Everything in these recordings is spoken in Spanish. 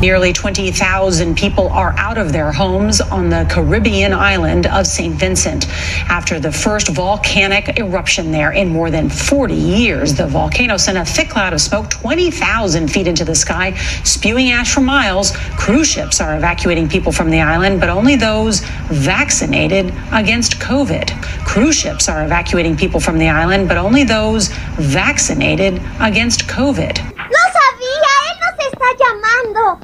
Nearly 20,000 people are out of their homes on the Caribbean island of St. Vincent after the first volcanic eruption there in more than 40 years. The volcano sent a thick cloud of smoke 20,000 feet into the sky, spewing ash for miles. Cruise ships are evacuating people from the island, but only those vaccinated against COVID. Cruise ships are evacuating people from the island, but only those vaccinated against COVID. Llamando!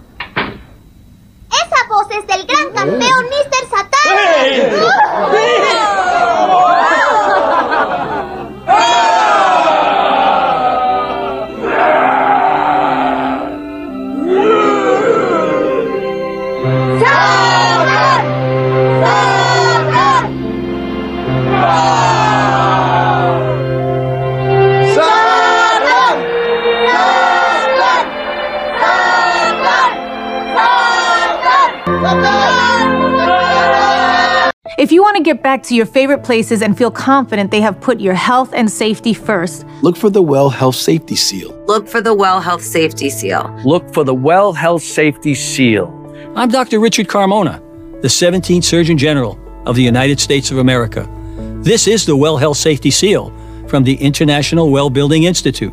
Esa voz es del gran campeón Mr. Satan. ¡Satan! If you want to get back to your favorite places and feel confident they have put your health and safety first, Look for the Well Health Safety Seal. Look for the Well Health Safety Seal. Look for the Well Health Safety Seal. I'm Dr. Richard Carmona, the 17th Surgeon General of the United States of America. This is the Well Health Safety Seal from the International Well Building Institute,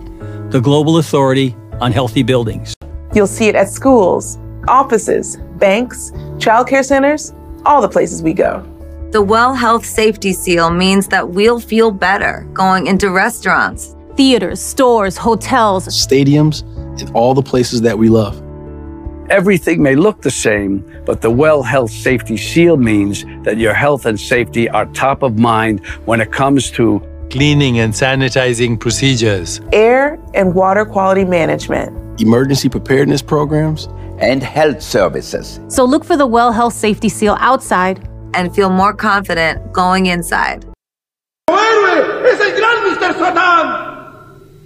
the global authority on healthy buildings. You'll see it at schools, offices, banks, childcare centers, all the places we go. The Well Health Safety Seal means that we'll feel better going into restaurants, theaters, stores, hotels, stadiums, and all the places that we love. Everything may look the same, but the Well Health Safety Seal means that your health and safety are top of mind when it comes to cleaning and sanitizing procedures, Air and water quality management, Emergency preparedness programs, and health services. So look for the Well Health Safety Seal outside and feel more confident going inside. ¡Es el gran Mr. Satan!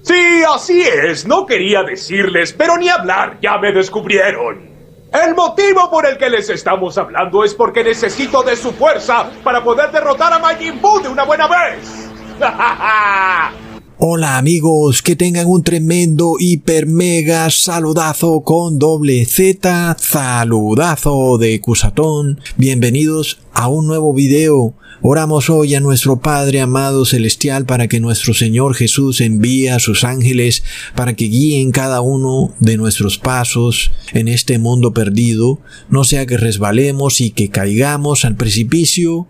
Sí, así es. No quería decirles, pero ni hablar, ya me descubrieron. El motivo por el que les estamos hablando es porque necesito de su fuerza para poder derrotar a Majin Buu de una buena vez. Hola amigos, que tengan un tremendo hiper mega saludazo con doble Z, saludazo de Cusatón. Bienvenidos a un nuevo video. Oramos hoy a nuestro Padre amado celestial para que nuestro Señor Jesús envíe a sus ángeles para que guíen cada uno de nuestros pasos en este mundo perdido, no sea que resbalemos y que caigamos al precipicio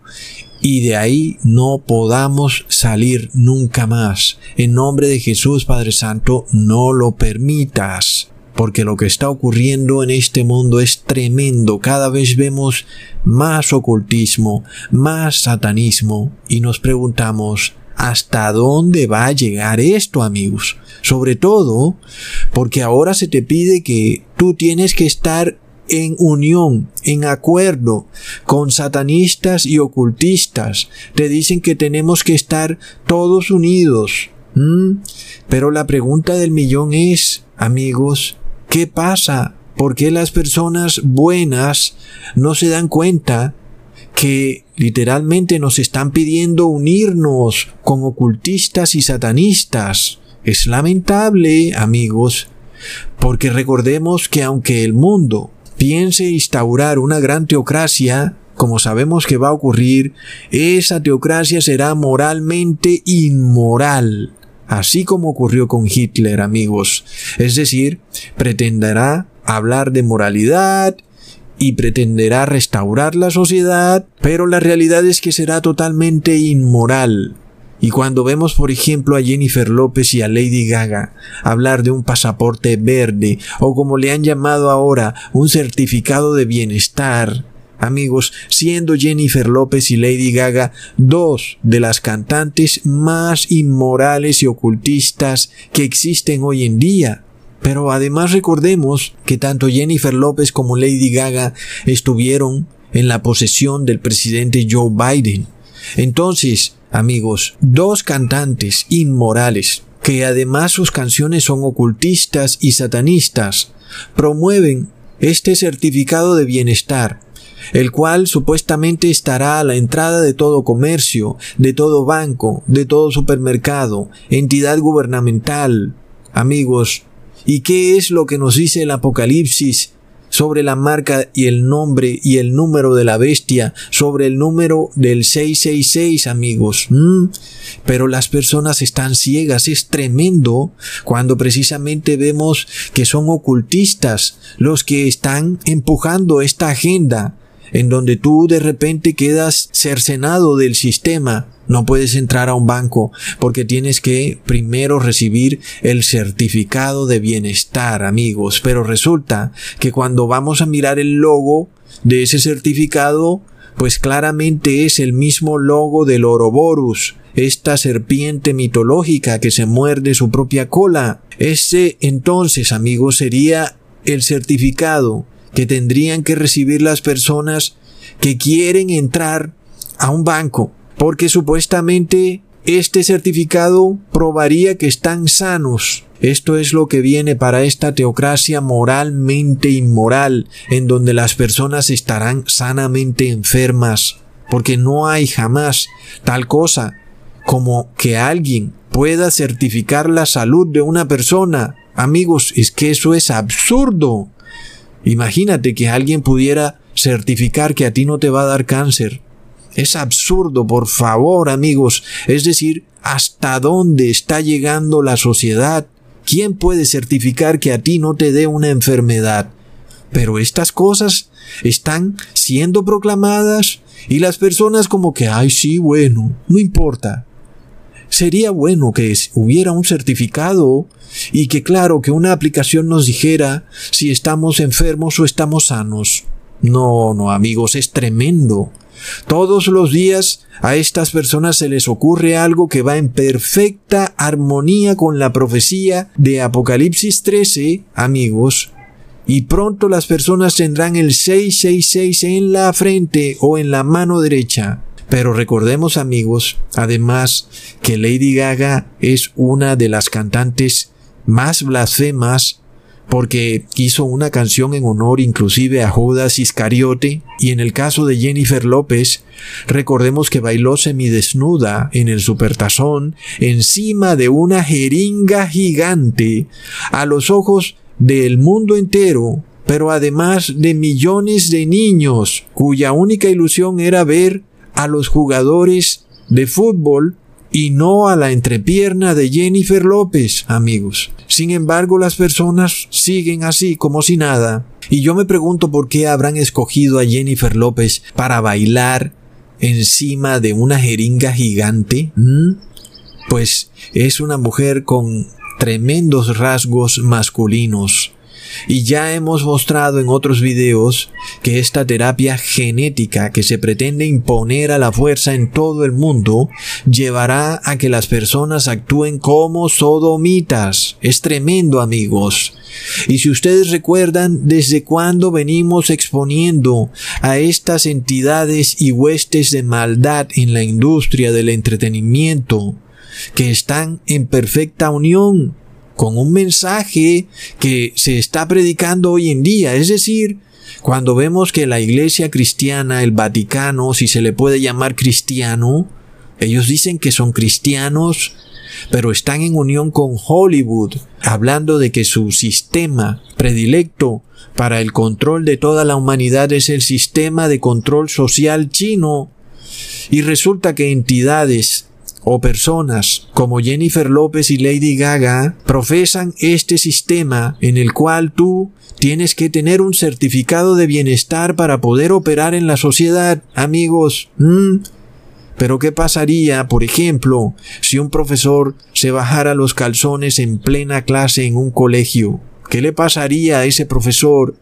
y de ahí no podamos salir nunca más. En nombre de Jesús Padre Santo, no lo permitas. Porque lo que está ocurriendo en este mundo es tremendo. Cada vez vemos más ocultismo, más satanismo y nos preguntamos, ¿hasta dónde va a llegar esto amigos? Sobre todo porque ahora se te pide que tú tienes que estar en unión, en acuerdo con satanistas y ocultistas. Te dicen que tenemos que estar todos unidos. Pero la pregunta del millón es, amigos, ¿qué pasa? ¿Por qué las personas buenas no se dan cuenta que literalmente nos están pidiendo unirnos con ocultistas y satanistas? Es lamentable, amigos, porque recordemos que aunque el mundo piense instaurar una gran teocracia, como sabemos que va a ocurrir, esa teocracia será moralmente inmoral, así como ocurrió con Hitler, amigos. Es decir, pretenderá hablar de moralidad y pretenderá restaurar la sociedad, pero la realidad es que será totalmente inmoral. Y cuando vemos, por ejemplo, a Jennifer López y a Lady Gaga hablar de un pasaporte verde o como le han llamado ahora, un certificado de bienestar, amigos, siendo Jennifer López y Lady Gaga dos de las cantantes más inmorales y ocultistas que existen hoy en día. Pero además recordemos que tanto Jennifer López como Lady Gaga estuvieron en la posesión del presidente Joe Biden. Entonces, amigos, dos cantantes inmorales, que además sus canciones son ocultistas y satanistas, promueven este certificado de bienestar, el cual supuestamente estará a la entrada de todo comercio, de todo banco, de todo supermercado, entidad gubernamental. Amigos, ¿y qué es lo que nos dice el Apocalipsis sobre la marca y el nombre y el número de la bestia, sobre el número del 666, amigos. Pero las personas están ciegas, es tremendo cuando precisamente vemos que son ocultistas los que están empujando esta agenda en donde tú de repente quedas cercenado del sistema. No puedes entrar a un banco porque tienes que primero recibir el certificado de bienestar, amigos. Pero resulta que cuando vamos a mirar el logo de ese certificado, pues claramente es el mismo logo del Ouroboros, esta serpiente mitológica que se muerde su propia cola. Ese entonces, amigos, sería el certificado que tendrían que recibir las personas que quieren entrar a un banco, porque supuestamente este certificado probaría que están sanos. Esto es lo que viene para esta teocracia moralmente inmoral, en donde las personas estarán sanamente enfermas, porque no hay jamás tal cosa como que alguien pueda certificar la salud de una persona. Amigos, es que eso es absurdo. Imagínate que alguien pudiera certificar que a ti no te va a dar cáncer. Es absurdo, por favor, amigos. Es decir, ¿hasta dónde está llegando la sociedad? ¿Quién puede certificar que a ti no te dé una enfermedad? Pero estas cosas están siendo proclamadas y las personas como que, ay, sí, bueno, no importa. Sería bueno que hubiera un certificado y que claro que una aplicación nos dijera si estamos enfermos o estamos sanos. No, no amigos, es tremendo. Todos los días a estas personas se les ocurre algo que va en perfecta armonía con la profecía de Apocalipsis 13, amigos. Y pronto las personas tendrán el 666 en la frente o en la mano derecha. Pero recordemos amigos, además, que Lady Gaga es una de las cantantes más blasfemas porque hizo una canción en honor inclusive a Judas Iscariote. Y en el caso de Jennifer López, recordemos que bailó semidesnuda en el supertazón encima de una jeringa gigante a los ojos del mundo entero, pero además de millones de niños cuya única ilusión era ver a los jugadores de fútbol y no a la entrepierna de Jennifer López, amigos. Sin embargo, las personas siguen así como si nada. Y yo me pregunto por qué habrán escogido a Jennifer López para bailar encima de una jeringa gigante. Pues es una mujer con tremendos rasgos masculinos. Y ya hemos mostrado en otros videos que esta terapia genética que se pretende imponer a la fuerza en todo el mundo llevará a que las personas actúen como sodomitas. Es tremendo amigos. Y si ustedes recuerdan desde cuándo venimos exponiendo a estas entidades y huestes de maldad en la industria del entretenimiento, que están en perfecta unión con un mensaje que se está predicando hoy en día. Es decir, cuando vemos que la iglesia cristiana, el Vaticano, si se le puede llamar cristiano, ellos dicen que son cristianos, pero están en unión con Hollywood, hablando de que su sistema predilecto para el control de toda la humanidad es el sistema de control social chino. Y resulta que entidades o personas como Jennifer López y Lady Gaga profesan este sistema en el cual tú tienes que tener un certificado de bienestar para poder operar en la sociedad, amigos. ¿Mm? Pero ¿qué pasaría, por ejemplo, si un profesor se bajara los calzones en plena clase en un colegio? ¿Qué le pasaría a ese profesor?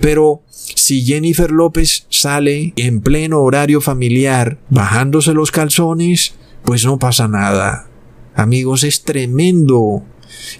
Pero si Jennifer López sale en pleno horario familiar bajándose los calzones, pues no pasa nada. Amigos, es tremendo.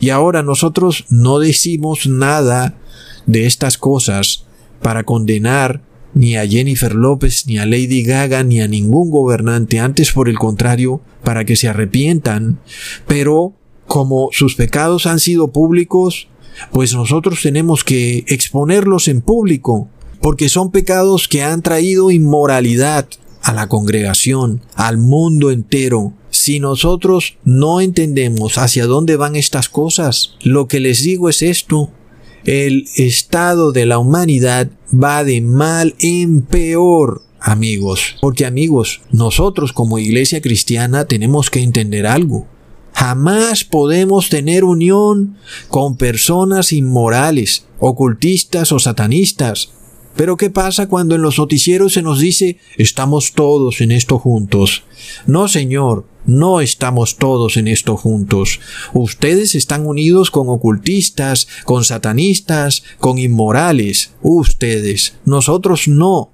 Y ahora nosotros no decimos nada de estas cosas para condenar ni a Jennifer López, ni a Lady Gaga, ni a ningún gobernante, antes por el contrario, para que se arrepientan. Pero como sus pecados han sido públicos, pues nosotros tenemos que exponerlos en público, porque son pecados que han traído inmoralidad, a la congregación, al mundo entero. Si nosotros no entendemos hacia dónde van estas cosas, lo que les digo es esto. el estado de la humanidad va de mal en peor, amigos. Porque amigos, nosotros como iglesia cristiana tenemos que entender algo. Jamás podemos tener unión con personas inmorales, ocultistas o satanistas. Pero ¿qué pasa cuando en los noticieros se nos dice estamos todos en esto juntos? No, Señor, no estamos todos en esto juntos. Ustedes están unidos con ocultistas, con satanistas, con inmorales. Ustedes. Nosotros no.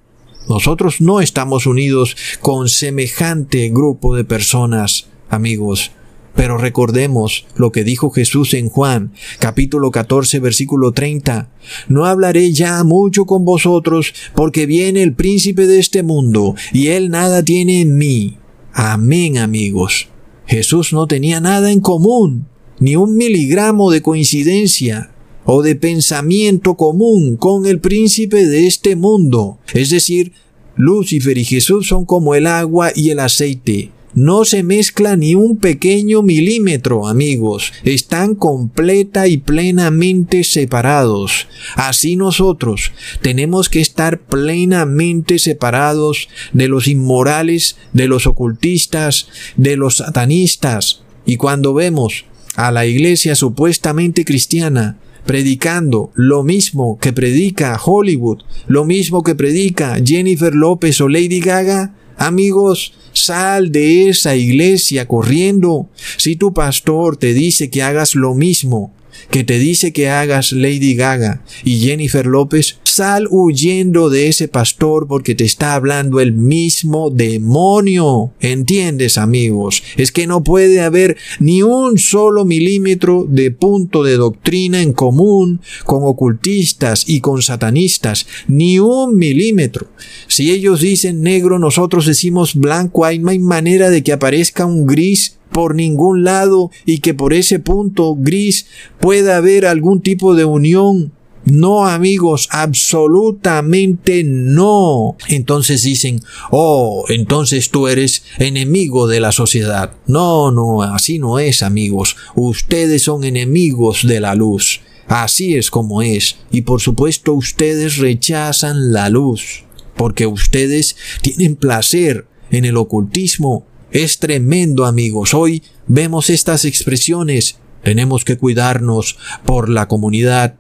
Nosotros no estamos unidos con semejante grupo de personas, amigos. Pero recordemos lo que dijo Jesús en Juan, capítulo 14, versículo 30. No hablaré ya mucho con vosotros, porque viene el príncipe de este mundo, y él nada tiene en mí. Amén, amigos. Jesús no tenía nada en común, ni un miligramo de coincidencia o de pensamiento común con el príncipe de este mundo. Es decir, Lucifer y Jesús son como el agua y el aceite no se mezcla ni un pequeño milímetro, amigos. Están completa y plenamente separados. Así nosotros tenemos que estar plenamente separados de los inmorales, de los ocultistas, de los satanistas. Y cuando vemos a la iglesia supuestamente cristiana predicando lo mismo que predica Hollywood, lo mismo que predica Jennifer López o Lady Gaga, amigos, Sal de esa iglesia corriendo. Si tu pastor te dice que hagas lo mismo, que te dice que hagas Lady Gaga y Jennifer López, sal huyendo de ese pastor porque te está hablando el mismo demonio. ¿Entiendes, amigos? Es que no puede haber ni un solo milímetro de punto de doctrina en común con ocultistas y con satanistas. Ni un milímetro. Si ellos dicen negro, nosotros decimos blanco. Hay, no hay manera de que aparezca un gris por ningún lado y que por ese punto gris pueda haber algún tipo de unión. No amigos, absolutamente no. Entonces dicen, oh, entonces tú eres enemigo de la sociedad. No, no, así no es amigos. Ustedes son enemigos de la luz. Así es como es. Y por supuesto ustedes rechazan la luz. Porque ustedes tienen placer en el ocultismo, es tremendo amigos. Hoy vemos estas expresiones. Tenemos que cuidarnos por la comunidad.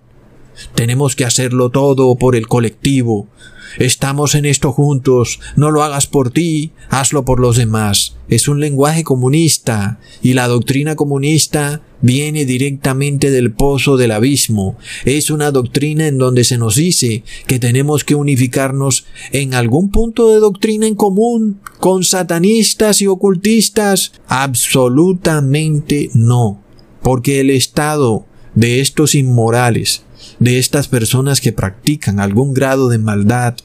Tenemos que hacerlo todo por el colectivo. Estamos en esto juntos. No lo hagas por ti, hazlo por los demás. Es un lenguaje comunista y la doctrina comunista viene directamente del pozo del abismo. Es una doctrina en donde se nos dice que tenemos que unificarnos en algún punto de doctrina en común con satanistas y ocultistas. Absolutamente no. Porque el estado de estos inmorales, de estas personas que practican algún grado de maldad,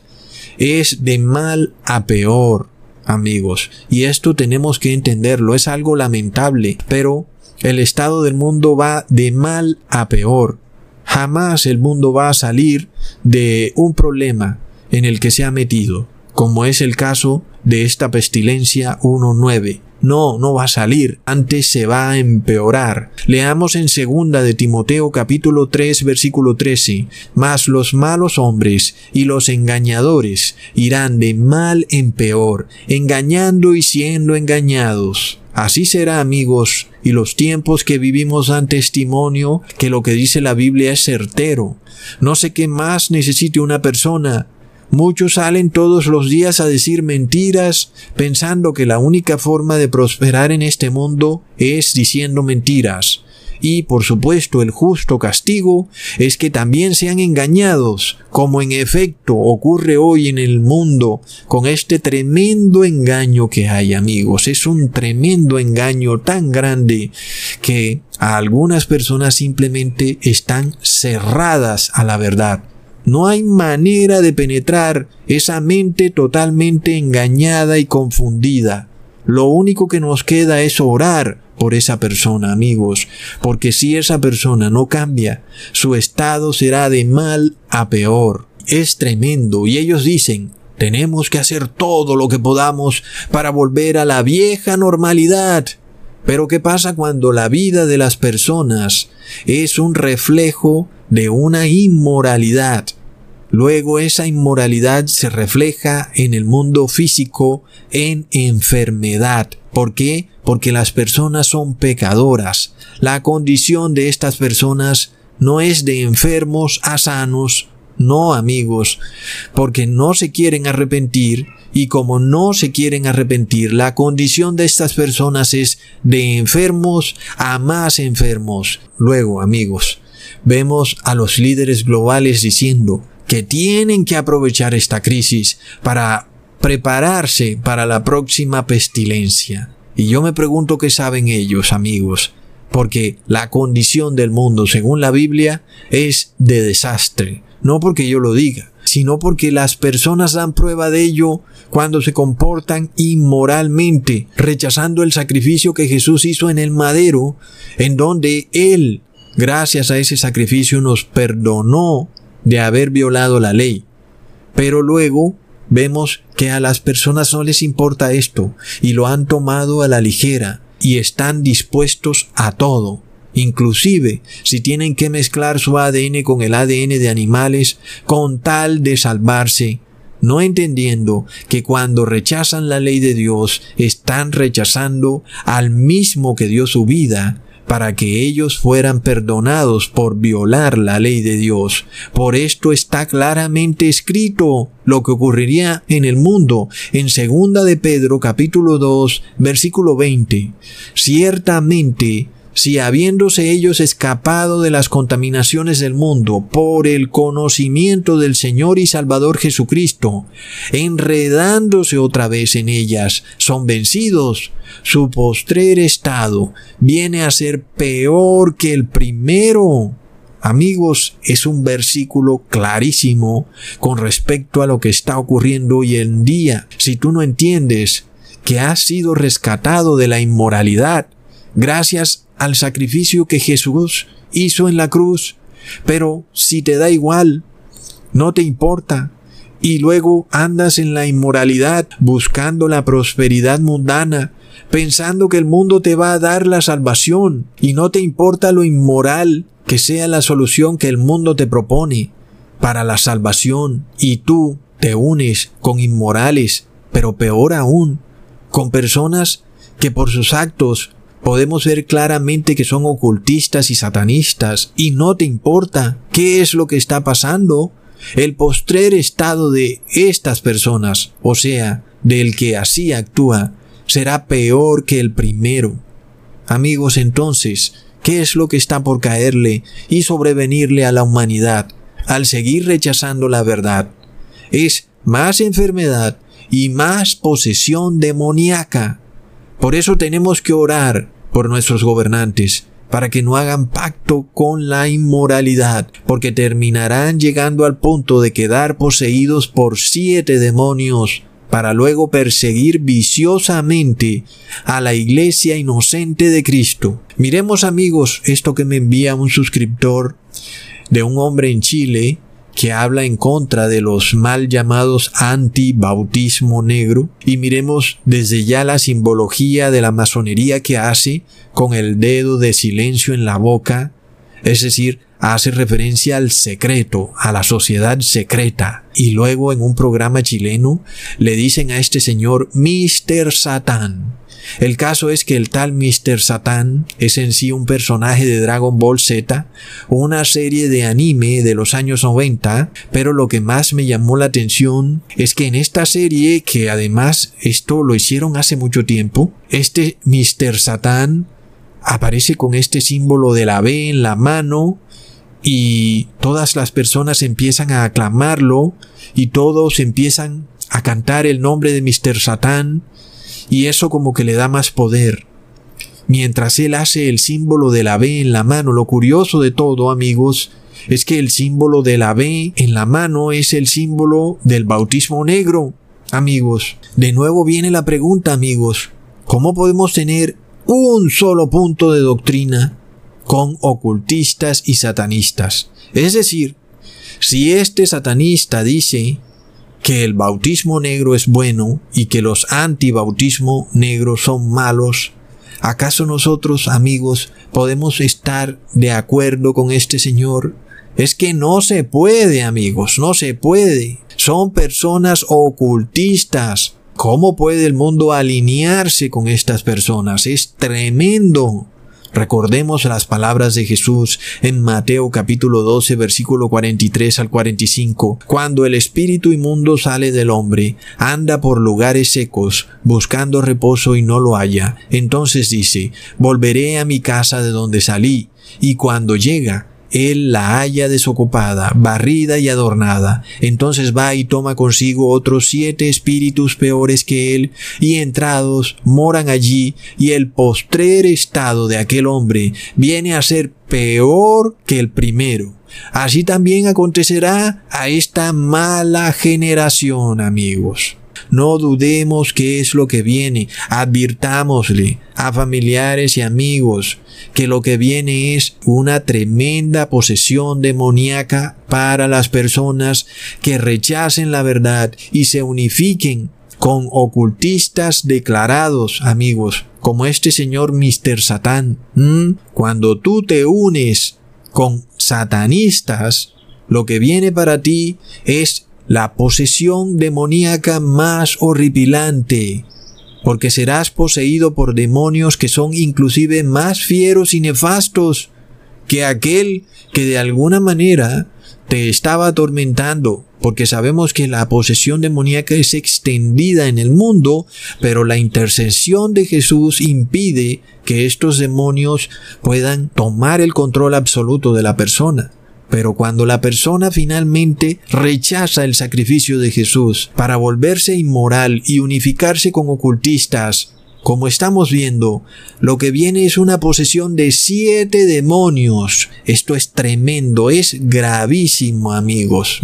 es de mal a peor, amigos. Y esto tenemos que entenderlo, es algo lamentable, pero el estado del mundo va de mal a peor. Jamás el mundo va a salir de un problema en el que se ha metido, como es el caso de esta pestilencia 1.9. No, no va a salir, antes se va a empeorar. Leamos en segunda de Timoteo capítulo 3 versículo 13. Mas los malos hombres y los engañadores irán de mal en peor, engañando y siendo engañados. Así será, amigos, y los tiempos que vivimos dan testimonio que lo que dice la Biblia es certero. No sé qué más necesite una persona Muchos salen todos los días a decir mentiras pensando que la única forma de prosperar en este mundo es diciendo mentiras. Y por supuesto el justo castigo es que también sean engañados, como en efecto ocurre hoy en el mundo con este tremendo engaño que hay amigos. Es un tremendo engaño tan grande que algunas personas simplemente están cerradas a la verdad. No hay manera de penetrar esa mente totalmente engañada y confundida. Lo único que nos queda es orar por esa persona, amigos, porque si esa persona no cambia, su estado será de mal a peor. Es tremendo y ellos dicen, tenemos que hacer todo lo que podamos para volver a la vieja normalidad. Pero ¿qué pasa cuando la vida de las personas es un reflejo de una inmoralidad? Luego esa inmoralidad se refleja en el mundo físico en enfermedad. ¿Por qué? Porque las personas son pecadoras. La condición de estas personas no es de enfermos a sanos, no amigos, porque no se quieren arrepentir y como no se quieren arrepentir, la condición de estas personas es de enfermos a más enfermos. Luego, amigos, vemos a los líderes globales diciendo que tienen que aprovechar esta crisis para prepararse para la próxima pestilencia. Y yo me pregunto qué saben ellos, amigos, porque la condición del mundo, según la Biblia, es de desastre. No porque yo lo diga, sino porque las personas dan prueba de ello cuando se comportan inmoralmente, rechazando el sacrificio que Jesús hizo en el madero, en donde Él, gracias a ese sacrificio, nos perdonó de haber violado la ley. Pero luego vemos que a las personas no les importa esto y lo han tomado a la ligera y están dispuestos a todo. Inclusive si tienen que mezclar su ADN con el ADN de animales con tal de salvarse, no entendiendo que cuando rechazan la ley de Dios están rechazando al mismo que dio su vida para que ellos fueran perdonados por violar la ley de Dios. Por esto está claramente escrito lo que ocurriría en el mundo en segunda de Pedro capítulo 2 versículo 20. Ciertamente si habiéndose ellos escapado de las contaminaciones del mundo por el conocimiento del Señor y Salvador Jesucristo, enredándose otra vez en ellas, son vencidos, su postrer estado viene a ser peor que el primero. Amigos, es un versículo clarísimo con respecto a lo que está ocurriendo hoy en día. Si tú no entiendes que has sido rescatado de la inmoralidad, gracias al sacrificio que Jesús hizo en la cruz. Pero si te da igual, no te importa, y luego andas en la inmoralidad buscando la prosperidad mundana, pensando que el mundo te va a dar la salvación, y no te importa lo inmoral que sea la solución que el mundo te propone para la salvación, y tú te unes con inmorales, pero peor aún, con personas que por sus actos podemos ver claramente que son ocultistas y satanistas y no te importa qué es lo que está pasando. El postrer estado de estas personas, o sea, del que así actúa, será peor que el primero. Amigos, entonces, ¿qué es lo que está por caerle y sobrevenirle a la humanidad al seguir rechazando la verdad? Es más enfermedad y más posesión demoníaca. Por eso tenemos que orar por nuestros gobernantes, para que no hagan pacto con la inmoralidad, porque terminarán llegando al punto de quedar poseídos por siete demonios, para luego perseguir viciosamente a la iglesia inocente de Cristo. Miremos amigos esto que me envía un suscriptor de un hombre en Chile que habla en contra de los mal llamados anti-bautismo negro. Y miremos desde ya la simbología de la masonería que hace con el dedo de silencio en la boca, es decir, hace referencia al secreto, a la sociedad secreta. Y luego en un programa chileno le dicen a este señor Mr. Satán. El caso es que el tal Mr. Satan es en sí un personaje de Dragon Ball Z, una serie de anime de los años 90, pero lo que más me llamó la atención es que en esta serie, que además esto lo hicieron hace mucho tiempo, este Mr. Satan aparece con este símbolo de la B en la mano y todas las personas empiezan a aclamarlo y todos empiezan a cantar el nombre de Mr. Satan y eso como que le da más poder. Mientras él hace el símbolo de la B en la mano, lo curioso de todo, amigos, es que el símbolo de la B en la mano es el símbolo del bautismo negro. Amigos, de nuevo viene la pregunta, amigos, ¿cómo podemos tener un solo punto de doctrina con ocultistas y satanistas? Es decir, si este satanista dice que el bautismo negro es bueno y que los antibautismo negros son malos, ¿Acaso nosotros, amigos, podemos estar de acuerdo con este señor? Es que no se puede, amigos, no se puede. Son personas ocultistas. ¿Cómo puede el mundo alinearse con estas personas? Es tremendo. Recordemos las palabras de Jesús en Mateo capítulo 12 versículo 43 al 45. Cuando el espíritu inmundo sale del hombre, anda por lugares secos, buscando reposo y no lo halla. Entonces dice, volveré a mi casa de donde salí. Y cuando llega, él la halla desocupada, barrida y adornada, entonces va y toma consigo otros siete espíritus peores que él, y entrados moran allí, y el postrer estado de aquel hombre viene a ser peor que el primero. Así también acontecerá a esta mala generación, amigos. No dudemos qué es lo que viene, advirtámosle a familiares y amigos que lo que viene es una tremenda posesión demoníaca para las personas que rechacen la verdad y se unifiquen con ocultistas declarados, amigos, como este señor Mr. Satán. Cuando tú te unes con satanistas, lo que viene para ti es la posesión demoníaca más horripilante, porque serás poseído por demonios que son inclusive más fieros y nefastos que aquel que de alguna manera te estaba atormentando, porque sabemos que la posesión demoníaca es extendida en el mundo, pero la intercesión de Jesús impide que estos demonios puedan tomar el control absoluto de la persona. Pero cuando la persona finalmente rechaza el sacrificio de Jesús para volverse inmoral y unificarse con ocultistas, como estamos viendo, lo que viene es una posesión de siete demonios. Esto es tremendo, es gravísimo, amigos.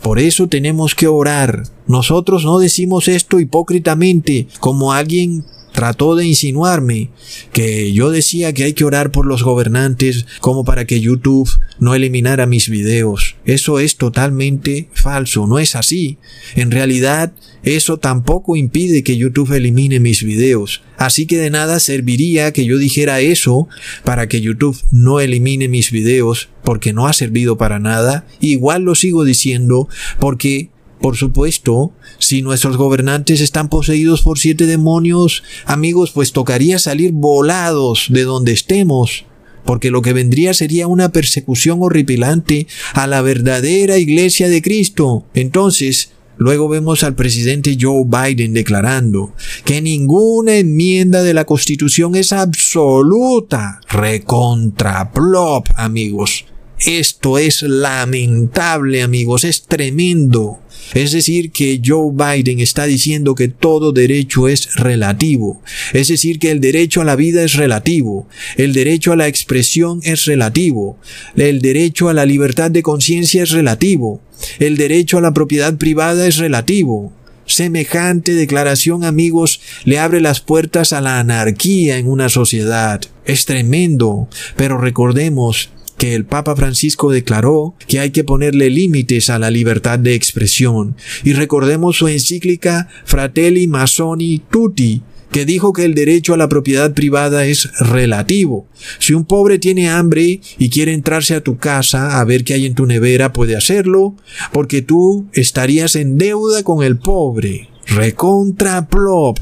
Por eso tenemos que orar. Nosotros no decimos esto hipócritamente, como alguien trató de insinuarme que yo decía que hay que orar por los gobernantes como para que YouTube no eliminara mis videos. Eso es totalmente falso, no es así. En realidad, eso tampoco impide que YouTube elimine mis videos. Así que de nada serviría que yo dijera eso para que YouTube no elimine mis videos, porque no ha servido para nada. Igual lo sigo diciendo porque por supuesto, si nuestros gobernantes están poseídos por siete demonios, amigos, pues tocaría salir volados de donde estemos, porque lo que vendría sería una persecución horripilante a la verdadera iglesia de Cristo. Entonces, Luego vemos al presidente Joe Biden declarando que ninguna enmienda de la Constitución es absoluta. Recontraplop, amigos. Esto es lamentable, amigos, es tremendo. Es decir, que Joe Biden está diciendo que todo derecho es relativo. Es decir, que el derecho a la vida es relativo. El derecho a la expresión es relativo. El derecho a la libertad de conciencia es relativo. El derecho a la propiedad privada es relativo. Semejante declaración, amigos, le abre las puertas a la anarquía en una sociedad. Es tremendo, pero recordemos que el Papa Francisco declaró que hay que ponerle límites a la libertad de expresión. Y recordemos su encíclica Fratelli Masoni Tutti, que dijo que el derecho a la propiedad privada es relativo. Si un pobre tiene hambre y quiere entrarse a tu casa a ver qué hay en tu nevera, puede hacerlo, porque tú estarías en deuda con el pobre. Recontra plop.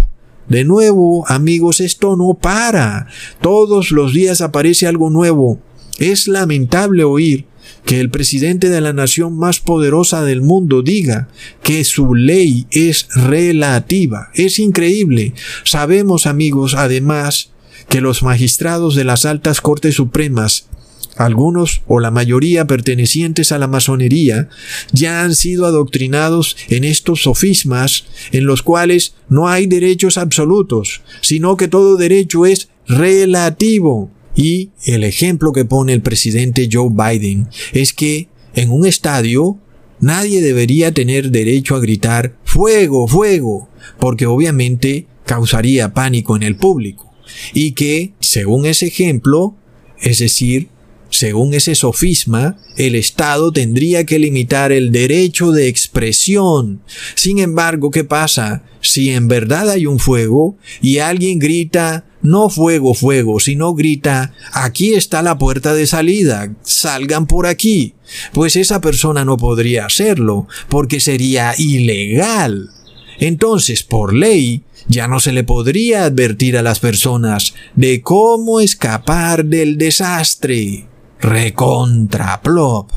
De nuevo, amigos, esto no para. Todos los días aparece algo nuevo. Es lamentable oír que el presidente de la nación más poderosa del mundo diga que su ley es relativa. Es increíble. Sabemos, amigos, además, que los magistrados de las altas cortes supremas algunos o la mayoría pertenecientes a la masonería ya han sido adoctrinados en estos sofismas en los cuales no hay derechos absolutos, sino que todo derecho es relativo. Y el ejemplo que pone el presidente Joe Biden es que en un estadio nadie debería tener derecho a gritar fuego, fuego, porque obviamente causaría pánico en el público. Y que, según ese ejemplo, es decir, según ese sofisma, el Estado tendría que limitar el derecho de expresión. Sin embargo, ¿qué pasa? Si en verdad hay un fuego y alguien grita no fuego, fuego, sino grita, aquí está la puerta de salida, salgan por aquí, pues esa persona no podría hacerlo, porque sería ilegal. Entonces, por ley, ya no se le podría advertir a las personas de cómo escapar del desastre. Recontraplop.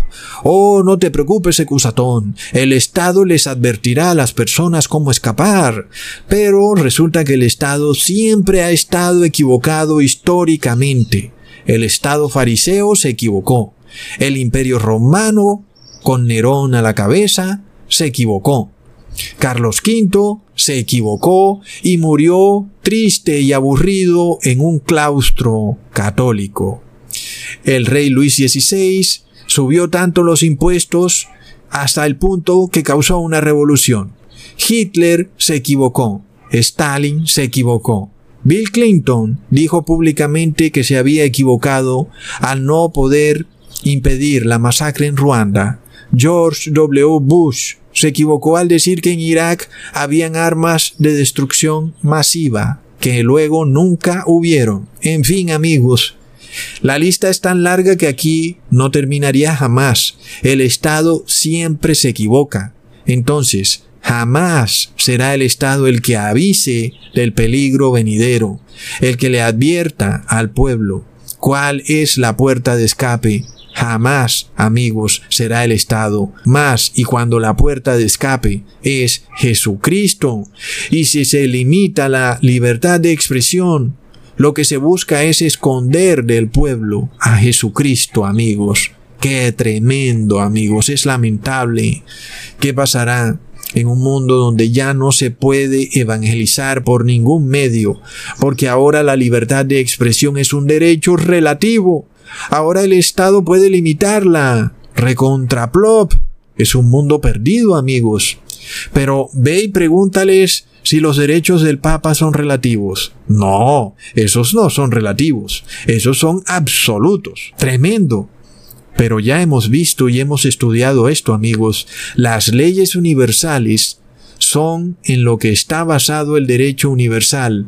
Oh, no te preocupes, Ecusatón. El Estado les advertirá a las personas cómo escapar. Pero resulta que el Estado siempre ha estado equivocado históricamente. El Estado fariseo se equivocó. El Imperio romano, con Nerón a la cabeza, se equivocó. Carlos V se equivocó y murió triste y aburrido en un claustro católico. El rey Luis XVI subió tanto los impuestos hasta el punto que causó una revolución. Hitler se equivocó. Stalin se equivocó. Bill Clinton dijo públicamente que se había equivocado al no poder impedir la masacre en Ruanda. George W. Bush se equivocó al decir que en Irak habían armas de destrucción masiva, que luego nunca hubieron. En fin, amigos, la lista es tan larga que aquí no terminaría jamás. El Estado siempre se equivoca. Entonces, jamás será el Estado el que avise del peligro venidero, el que le advierta al pueblo cuál es la puerta de escape. Jamás, amigos, será el Estado. Más y cuando la puerta de escape es Jesucristo. Y si se limita la libertad de expresión, lo que se busca es esconder del pueblo a Jesucristo, amigos. Qué tremendo, amigos. Es lamentable. ¿Qué pasará en un mundo donde ya no se puede evangelizar por ningún medio? Porque ahora la libertad de expresión es un derecho relativo. Ahora el Estado puede limitarla. Recontraplop. Es un mundo perdido, amigos. Pero ve y pregúntales si los derechos del Papa son relativos. No, esos no son relativos, esos son absolutos. Tremendo. Pero ya hemos visto y hemos estudiado esto, amigos. Las leyes universales son en lo que está basado el derecho universal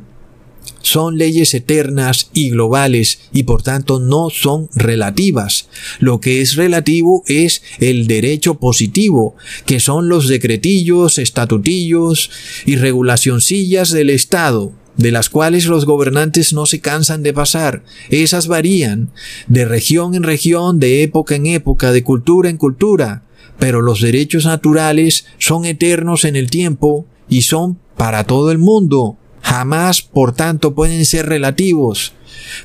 son leyes eternas y globales y por tanto no son relativas. Lo que es relativo es el derecho positivo, que son los decretillos, estatutillos y regulacioncillas del Estado de las cuales los gobernantes no se cansan de pasar. Esas varían de región en región, de época en época, de cultura en cultura, pero los derechos naturales son eternos en el tiempo y son para todo el mundo. Jamás, por tanto, pueden ser relativos.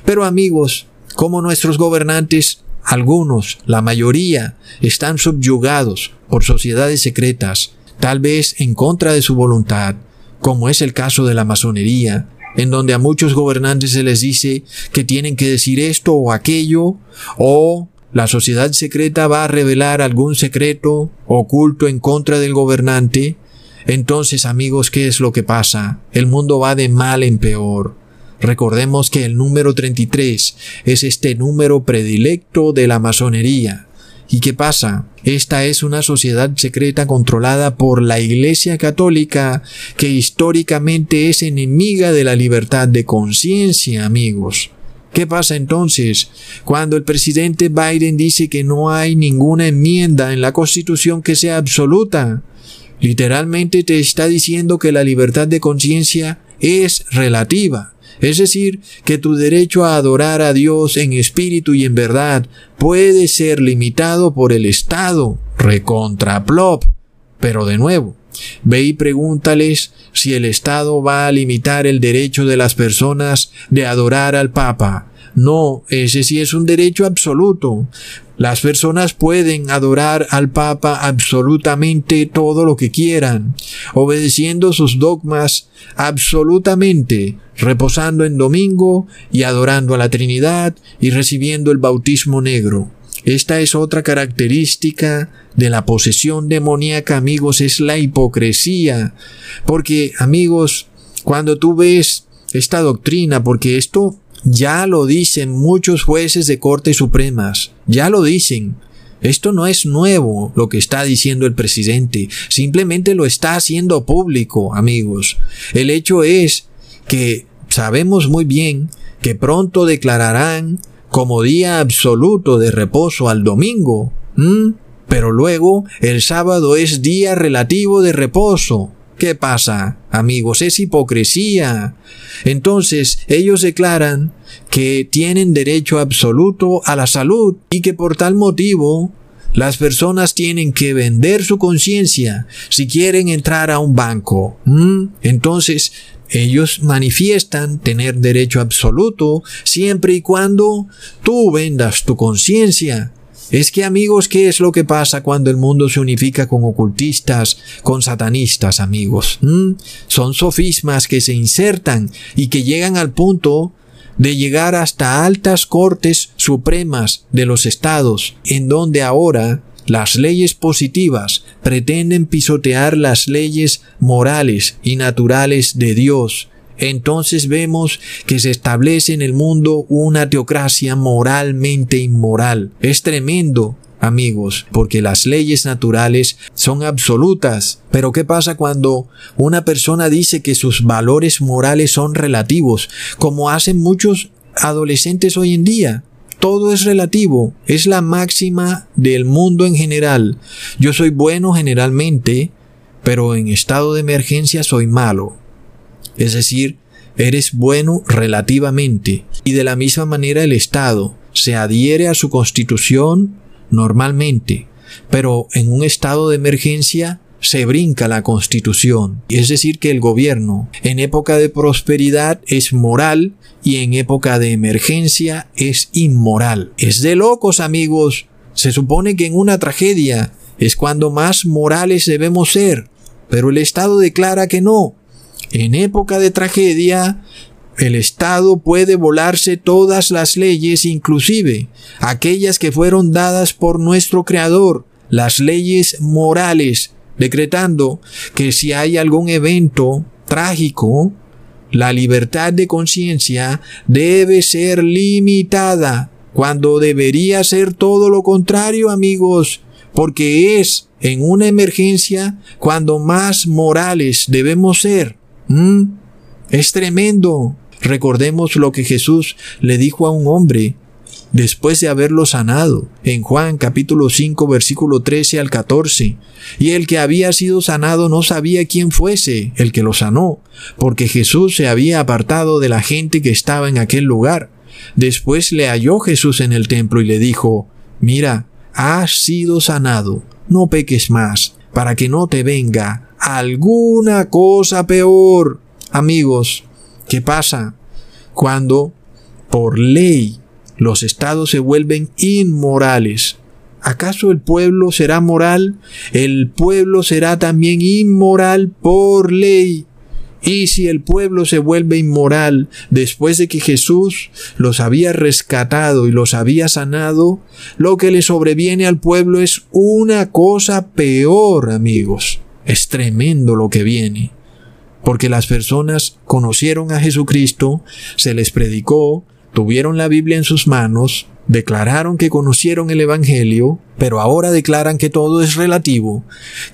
Pero amigos, como nuestros gobernantes, algunos, la mayoría, están subyugados por sociedades secretas, tal vez en contra de su voluntad, como es el caso de la masonería, en donde a muchos gobernantes se les dice que tienen que decir esto o aquello, o la sociedad secreta va a revelar algún secreto oculto en contra del gobernante, entonces, amigos, ¿qué es lo que pasa? El mundo va de mal en peor. Recordemos que el número 33 es este número predilecto de la masonería. ¿Y qué pasa? Esta es una sociedad secreta controlada por la Iglesia Católica que históricamente es enemiga de la libertad de conciencia, amigos. ¿Qué pasa entonces cuando el presidente Biden dice que no hay ninguna enmienda en la Constitución que sea absoluta? Literalmente te está diciendo que la libertad de conciencia es relativa. Es decir, que tu derecho a adorar a Dios en espíritu y en verdad puede ser limitado por el Estado, recontraplop. Pero de nuevo, ve y pregúntales si el Estado va a limitar el derecho de las personas de adorar al Papa. No, ese sí es un derecho absoluto. Las personas pueden adorar al Papa absolutamente todo lo que quieran, obedeciendo sus dogmas absolutamente, reposando en domingo y adorando a la Trinidad y recibiendo el bautismo negro. Esta es otra característica de la posesión demoníaca, amigos, es la hipocresía. Porque, amigos, cuando tú ves esta doctrina, porque esto ya lo dicen muchos jueces de Corte Supremas, ya lo dicen. Esto no es nuevo lo que está diciendo el presidente, simplemente lo está haciendo público, amigos. El hecho es que Sabemos muy bien que pronto declararán como día absoluto de reposo al domingo, pero luego el sábado es día relativo de reposo. ¿Qué pasa, amigos? Es hipocresía. Entonces ellos declaran que tienen derecho absoluto a la salud y que por tal motivo las personas tienen que vender su conciencia si quieren entrar a un banco. Entonces ellos manifiestan tener derecho absoluto siempre y cuando tú vendas tu conciencia. Es que amigos, ¿qué es lo que pasa cuando el mundo se unifica con ocultistas, con satanistas, amigos? ¿Mm? Son sofismas que se insertan y que llegan al punto de llegar hasta altas cortes supremas de los estados, en donde ahora las leyes positivas pretenden pisotear las leyes morales y naturales de Dios. Entonces vemos que se establece en el mundo una teocracia moralmente inmoral. Es tremendo, amigos, porque las leyes naturales son absolutas. Pero ¿qué pasa cuando una persona dice que sus valores morales son relativos, como hacen muchos adolescentes hoy en día? Todo es relativo, es la máxima del mundo en general. Yo soy bueno generalmente, pero en estado de emergencia soy malo. Es decir, eres bueno relativamente. Y de la misma manera el Estado se adhiere a su constitución normalmente, pero en un estado de emergencia se brinca la constitución. Es decir, que el gobierno en época de prosperidad es moral y en época de emergencia es inmoral. Es de locos amigos. Se supone que en una tragedia es cuando más morales debemos ser, pero el Estado declara que no. En época de tragedia, el Estado puede volarse todas las leyes, inclusive aquellas que fueron dadas por nuestro Creador, las leyes morales, decretando que si hay algún evento trágico, la libertad de conciencia debe ser limitada, cuando debería ser todo lo contrario, amigos, porque es en una emergencia cuando más morales debemos ser. ¿Mm? Es tremendo. Recordemos lo que Jesús le dijo a un hombre después de haberlo sanado, en Juan capítulo 5 versículo 13 al 14. Y el que había sido sanado no sabía quién fuese el que lo sanó, porque Jesús se había apartado de la gente que estaba en aquel lugar. Después le halló Jesús en el templo y le dijo, Mira, has sido sanado, no peques más, para que no te venga alguna cosa peor. Amigos, ¿qué pasa? Cuando por ley los estados se vuelven inmorales. ¿Acaso el pueblo será moral? El pueblo será también inmoral por ley. Y si el pueblo se vuelve inmoral después de que Jesús los había rescatado y los había sanado, lo que le sobreviene al pueblo es una cosa peor, amigos. Es tremendo lo que viene. Porque las personas conocieron a Jesucristo, se les predicó, tuvieron la Biblia en sus manos, declararon que conocieron el Evangelio, pero ahora declaran que todo es relativo,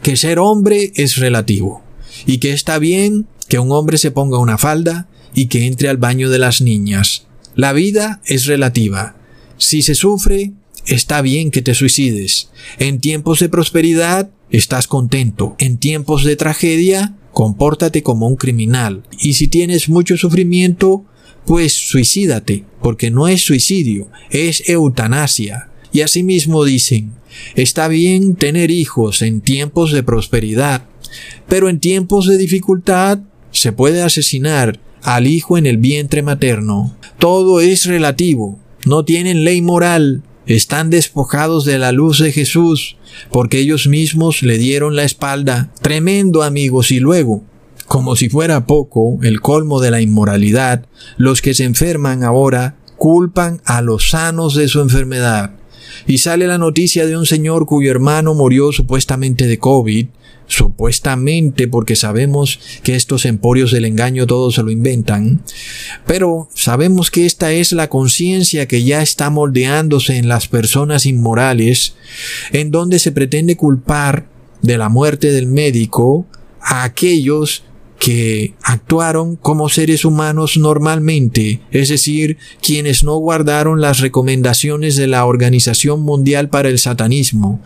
que ser hombre es relativo, y que está bien que un hombre se ponga una falda y que entre al baño de las niñas. La vida es relativa. Si se sufre, está bien que te suicides. En tiempos de prosperidad, estás contento. En tiempos de tragedia, compórtate como un criminal. Y si tienes mucho sufrimiento, pues suicídate, porque no es suicidio, es eutanasia. Y asimismo dicen, está bien tener hijos en tiempos de prosperidad, pero en tiempos de dificultad se puede asesinar al hijo en el vientre materno. Todo es relativo, no tienen ley moral, están despojados de la luz de Jesús, porque ellos mismos le dieron la espalda. Tremendo amigos, y luego, como si fuera poco, el colmo de la inmoralidad, los que se enferman ahora culpan a los sanos de su enfermedad. Y sale la noticia de un señor cuyo hermano murió supuestamente de COVID, supuestamente porque sabemos que estos emporios del engaño todos se lo inventan, pero sabemos que esta es la conciencia que ya está moldeándose en las personas inmorales, en donde se pretende culpar de la muerte del médico a aquellos que actuaron como seres humanos normalmente, es decir, quienes no guardaron las recomendaciones de la Organización Mundial para el Satanismo.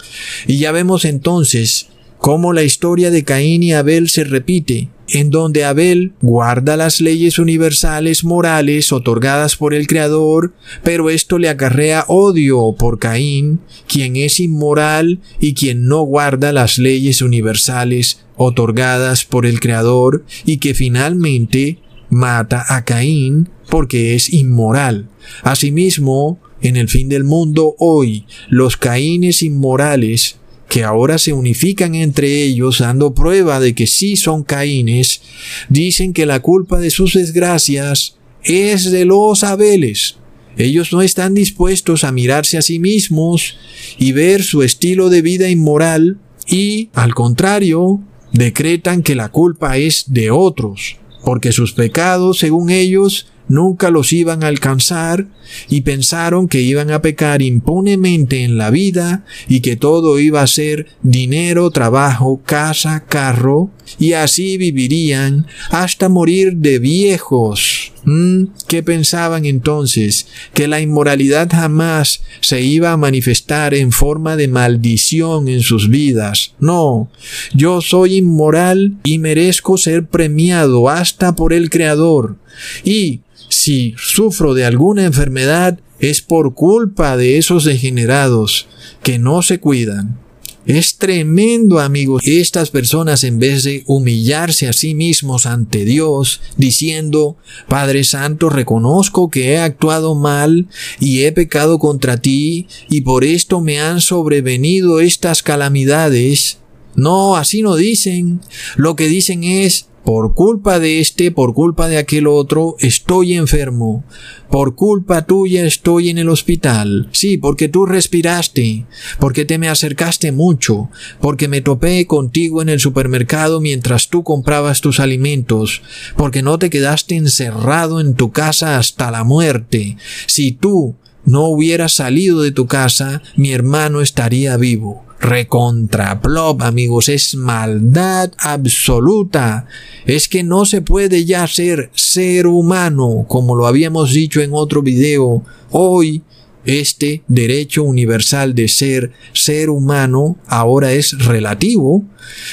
Y ya vemos entonces cómo la historia de Caín y Abel se repite, en donde Abel guarda las leyes universales morales otorgadas por el Creador, pero esto le acarrea odio por Caín, quien es inmoral y quien no guarda las leyes universales otorgadas por el Creador y que finalmente mata a Caín porque es inmoral. Asimismo, en el fin del mundo hoy, los Caínes inmorales que ahora se unifican entre ellos dando prueba de que sí son caínes, dicen que la culpa de sus desgracias es de los Abeles. Ellos no están dispuestos a mirarse a sí mismos y ver su estilo de vida inmoral y, al contrario, decretan que la culpa es de otros, porque sus pecados, según ellos, nunca los iban a alcanzar y pensaron que iban a pecar impunemente en la vida y que todo iba a ser dinero, trabajo, casa, carro y así vivirían hasta morir de viejos. ¿Mm? ¿Qué pensaban entonces? ¿Que la inmoralidad jamás se iba a manifestar en forma de maldición en sus vidas? No, yo soy inmoral y merezco ser premiado hasta por el Creador. Y si sufro de alguna enfermedad es por culpa de esos degenerados que no se cuidan. Es tremendo, amigos. Estas personas, en vez de humillarse a sí mismos ante Dios, diciendo, Padre Santo, reconozco que he actuado mal y he pecado contra ti, y por esto me han sobrevenido estas calamidades. No, así no dicen. Lo que dicen es, por culpa de este, por culpa de aquel otro, estoy enfermo. Por culpa tuya estoy en el hospital. Sí, porque tú respiraste, porque te me acercaste mucho, porque me topé contigo en el supermercado mientras tú comprabas tus alimentos, porque no te quedaste encerrado en tu casa hasta la muerte. Si tú no hubieras salido de tu casa, mi hermano estaría vivo recontraplop, amigos, es maldad absoluta. Es que no se puede ya ser ser humano, como lo habíamos dicho en otro video. Hoy, este derecho universal de ser ser humano ahora es relativo,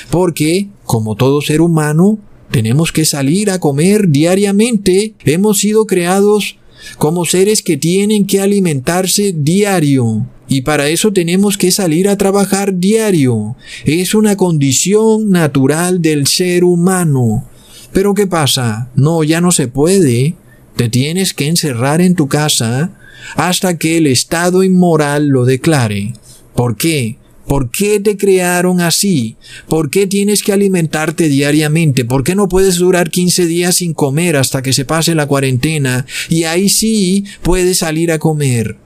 porque, como todo ser humano, tenemos que salir a comer diariamente. Hemos sido creados como seres que tienen que alimentarse diario. Y para eso tenemos que salir a trabajar diario. Es una condición natural del ser humano. Pero ¿qué pasa? No, ya no se puede. Te tienes que encerrar en tu casa hasta que el estado inmoral lo declare. ¿Por qué? ¿Por qué te crearon así? ¿Por qué tienes que alimentarte diariamente? ¿Por qué no puedes durar 15 días sin comer hasta que se pase la cuarentena y ahí sí puedes salir a comer?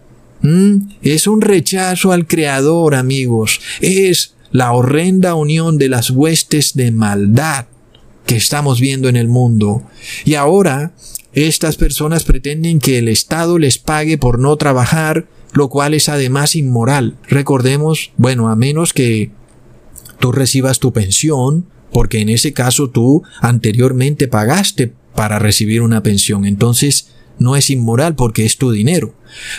¿Mm? Es un rechazo al Creador, amigos. Es la horrenda unión de las huestes de maldad que estamos viendo en el mundo. Y ahora, estas personas pretenden que el Estado les pague por no trabajar, lo cual es además inmoral. Recordemos, bueno, a menos que tú recibas tu pensión, porque en ese caso tú anteriormente pagaste para recibir una pensión, entonces no es inmoral porque es tu dinero.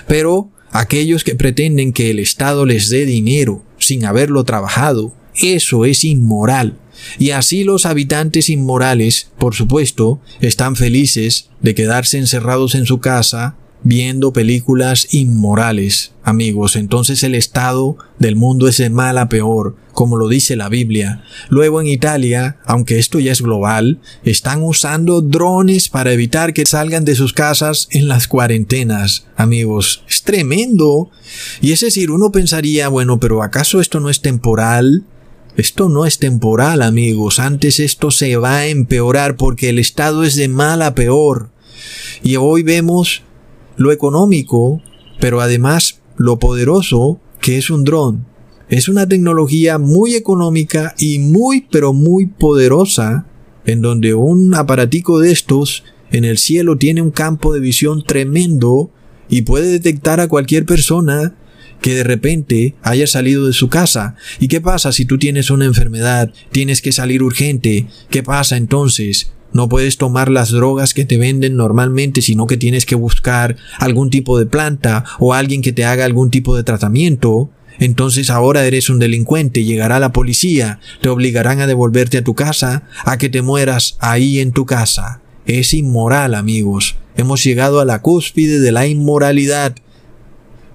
Pero aquellos que pretenden que el Estado les dé dinero sin haberlo trabajado, eso es inmoral. Y así los habitantes inmorales, por supuesto, están felices de quedarse encerrados en su casa viendo películas inmorales, amigos. Entonces el estado del mundo es de mal a peor, como lo dice la Biblia. Luego en Italia, aunque esto ya es global, están usando drones para evitar que salgan de sus casas en las cuarentenas, amigos. Es tremendo. Y es decir, uno pensaría, bueno, pero ¿acaso esto no es temporal? Esto no es temporal, amigos. Antes esto se va a empeorar porque el estado es de mal a peor. Y hoy vemos lo económico, pero además lo poderoso que es un dron. Es una tecnología muy económica y muy pero muy poderosa, en donde un aparatico de estos en el cielo tiene un campo de visión tremendo y puede detectar a cualquier persona que de repente haya salido de su casa. ¿Y qué pasa si tú tienes una enfermedad? Tienes que salir urgente. ¿Qué pasa entonces? No puedes tomar las drogas que te venden normalmente, sino que tienes que buscar algún tipo de planta o alguien que te haga algún tipo de tratamiento. Entonces ahora eres un delincuente, llegará la policía, te obligarán a devolverte a tu casa, a que te mueras ahí en tu casa. Es inmoral, amigos. Hemos llegado a la cúspide de la inmoralidad.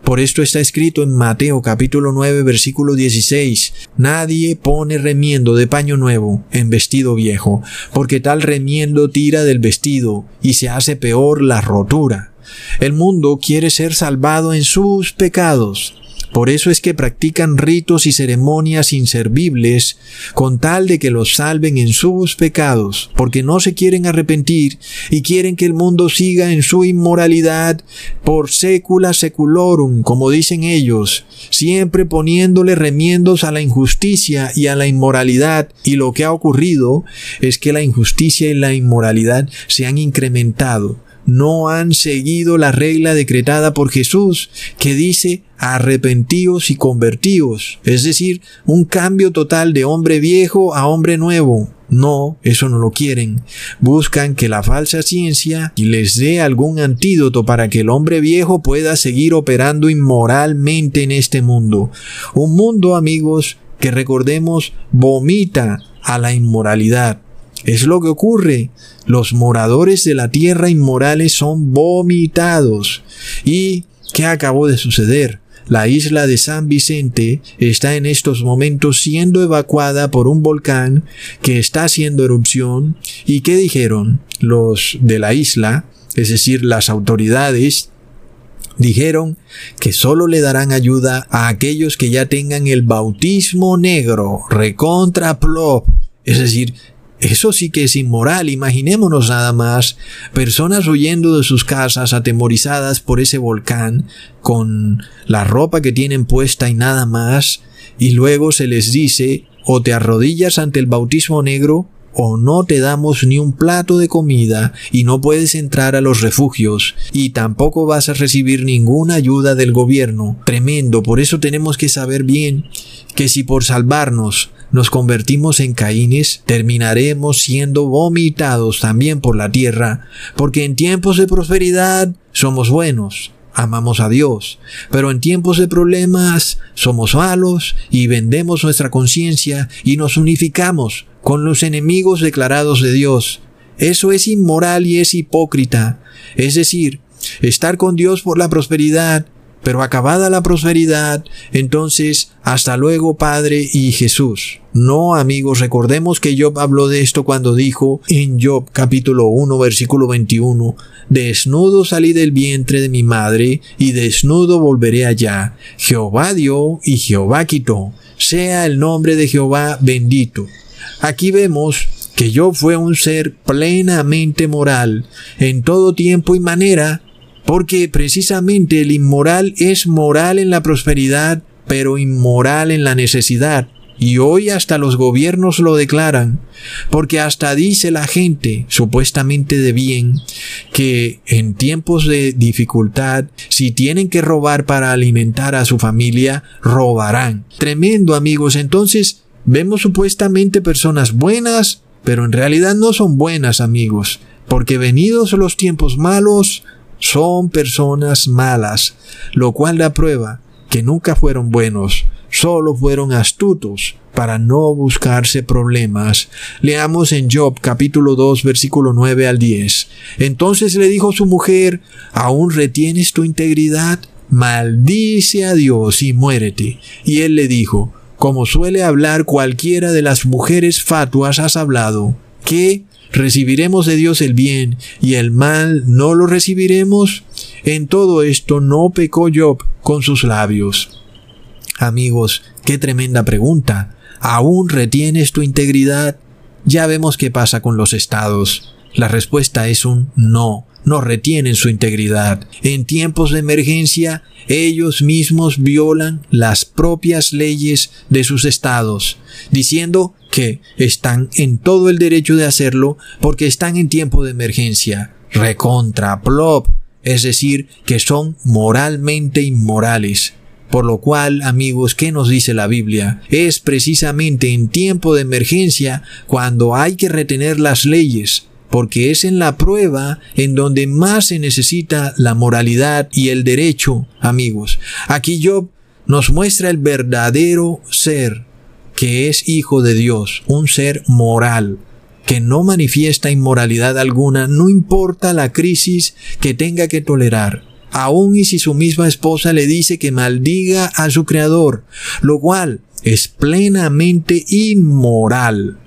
Por esto está escrito en Mateo capítulo 9 versículo 16, Nadie pone remiendo de paño nuevo en vestido viejo, porque tal remiendo tira del vestido y se hace peor la rotura. El mundo quiere ser salvado en sus pecados, por eso es que practican ritos y ceremonias inservibles con tal de que los salven en sus pecados, porque no se quieren arrepentir y quieren que el mundo siga en su inmoralidad por secula seculorum, como dicen ellos, siempre poniéndole remiendos a la injusticia y a la inmoralidad. Y lo que ha ocurrido es que la injusticia y la inmoralidad se han incrementado no han seguido la regla decretada por Jesús, que dice arrepentíos y convertíos, es decir, un cambio total de hombre viejo a hombre nuevo. No, eso no lo quieren. Buscan que la falsa ciencia les dé algún antídoto para que el hombre viejo pueda seguir operando inmoralmente en este mundo. Un mundo, amigos, que recordemos, vomita a la inmoralidad. Es lo que ocurre. Los moradores de la tierra inmorales son vomitados. ¿Y qué acabó de suceder? La isla de San Vicente está en estos momentos siendo evacuada por un volcán que está haciendo erupción. ¿Y qué dijeron los de la isla? Es decir, las autoridades dijeron que solo le darán ayuda a aquellos que ya tengan el bautismo negro, recontra plop, es decir, eso sí que es inmoral. Imaginémonos nada más personas huyendo de sus casas atemorizadas por ese volcán con la ropa que tienen puesta y nada más y luego se les dice o te arrodillas ante el bautismo negro o no te damos ni un plato de comida y no puedes entrar a los refugios y tampoco vas a recibir ninguna ayuda del gobierno. Tremendo, por eso tenemos que saber bien que si por salvarnos nos convertimos en caínes, terminaremos siendo vomitados también por la tierra, porque en tiempos de prosperidad somos buenos, amamos a Dios, pero en tiempos de problemas somos malos y vendemos nuestra conciencia y nos unificamos con los enemigos declarados de Dios. Eso es inmoral y es hipócrita. Es decir, estar con Dios por la prosperidad pero acabada la prosperidad, entonces, hasta luego Padre y Jesús. No, amigos, recordemos que Job habló de esto cuando dijo en Job capítulo 1 versículo 21, Desnudo salí del vientre de mi madre y desnudo volveré allá. Jehová dio y Jehová quitó. Sea el nombre de Jehová bendito. Aquí vemos que Job fue un ser plenamente moral en todo tiempo y manera porque precisamente el inmoral es moral en la prosperidad, pero inmoral en la necesidad. Y hoy hasta los gobiernos lo declaran, porque hasta dice la gente, supuestamente de bien, que en tiempos de dificultad, si tienen que robar para alimentar a su familia, robarán. Tremendo amigos, entonces vemos supuestamente personas buenas, pero en realidad no son buenas amigos, porque venidos los tiempos malos, son personas malas, lo cual da prueba que nunca fueron buenos, solo fueron astutos para no buscarse problemas. Leamos en Job capítulo 2 versículo 9 al 10. Entonces le dijo su mujer, ¿aún retienes tu integridad? Maldice a Dios y muérete. Y él le dijo, como suele hablar cualquiera de las mujeres fatuas has hablado, que recibiremos de Dios el bien y el mal no lo recibiremos? En todo esto no pecó Job con sus labios. Amigos, qué tremenda pregunta. ¿Aún retienes tu integridad? Ya vemos qué pasa con los estados. La respuesta es un no no retienen su integridad. En tiempos de emergencia, ellos mismos violan las propias leyes de sus estados, diciendo que están en todo el derecho de hacerlo porque están en tiempo de emergencia. Recontra plop, es decir, que son moralmente inmorales. Por lo cual, amigos, ¿qué nos dice la Biblia? Es precisamente en tiempo de emergencia cuando hay que retener las leyes, porque es en la prueba en donde más se necesita la moralidad y el derecho, amigos. Aquí Job nos muestra el verdadero ser, que es hijo de Dios, un ser moral, que no manifiesta inmoralidad alguna, no importa la crisis que tenga que tolerar aun y si su misma esposa le dice que maldiga a su creador, lo cual es plenamente inmoral.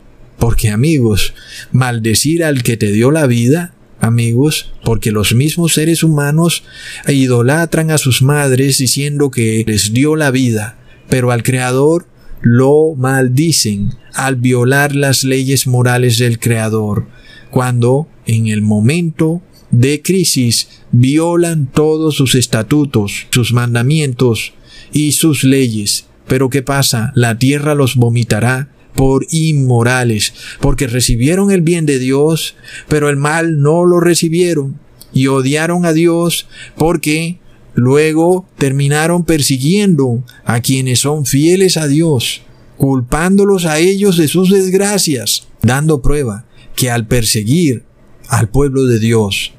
Porque amigos, maldecir al que te dio la vida, amigos, porque los mismos seres humanos idolatran a sus madres diciendo que les dio la vida, pero al Creador lo maldicen al violar las leyes morales del Creador, cuando en el momento de crisis violan todos sus estatutos, sus mandamientos y sus leyes. Pero ¿qué pasa? La tierra los vomitará por inmorales, porque recibieron el bien de Dios, pero el mal no lo recibieron y odiaron a Dios porque luego terminaron persiguiendo a quienes son fieles a Dios, culpándolos a ellos de sus desgracias, dando prueba que al perseguir al pueblo de Dios,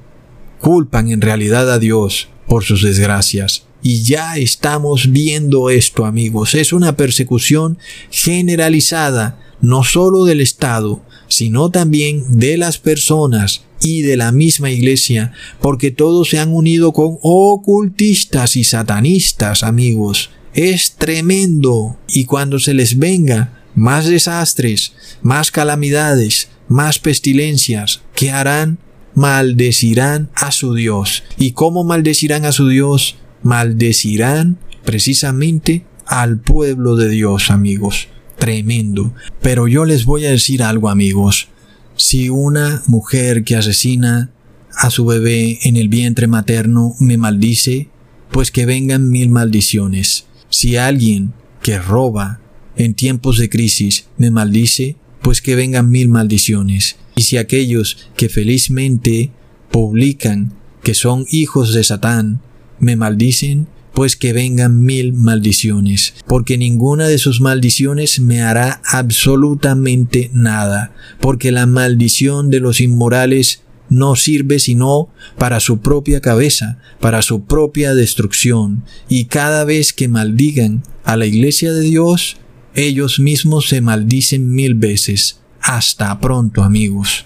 culpan en realidad a Dios por sus desgracias. Y ya estamos viendo esto, amigos. Es una persecución generalizada, no solo del Estado, sino también de las personas y de la misma iglesia, porque todos se han unido con ocultistas y satanistas, amigos. Es tremendo. Y cuando se les venga más desastres, más calamidades, más pestilencias, ¿qué harán? maldecirán a su Dios. ¿Y cómo maldecirán a su Dios? Maldecirán precisamente al pueblo de Dios, amigos. Tremendo. Pero yo les voy a decir algo, amigos. Si una mujer que asesina a su bebé en el vientre materno me maldice, pues que vengan mil maldiciones. Si alguien que roba en tiempos de crisis me maldice, pues que vengan mil maldiciones. Y si aquellos que felizmente publican que son hijos de Satán me maldicen, pues que vengan mil maldiciones, porque ninguna de sus maldiciones me hará absolutamente nada, porque la maldición de los inmorales no sirve sino para su propia cabeza, para su propia destrucción, y cada vez que maldigan a la iglesia de Dios, ellos mismos se maldicen mil veces. Hasta pronto amigos.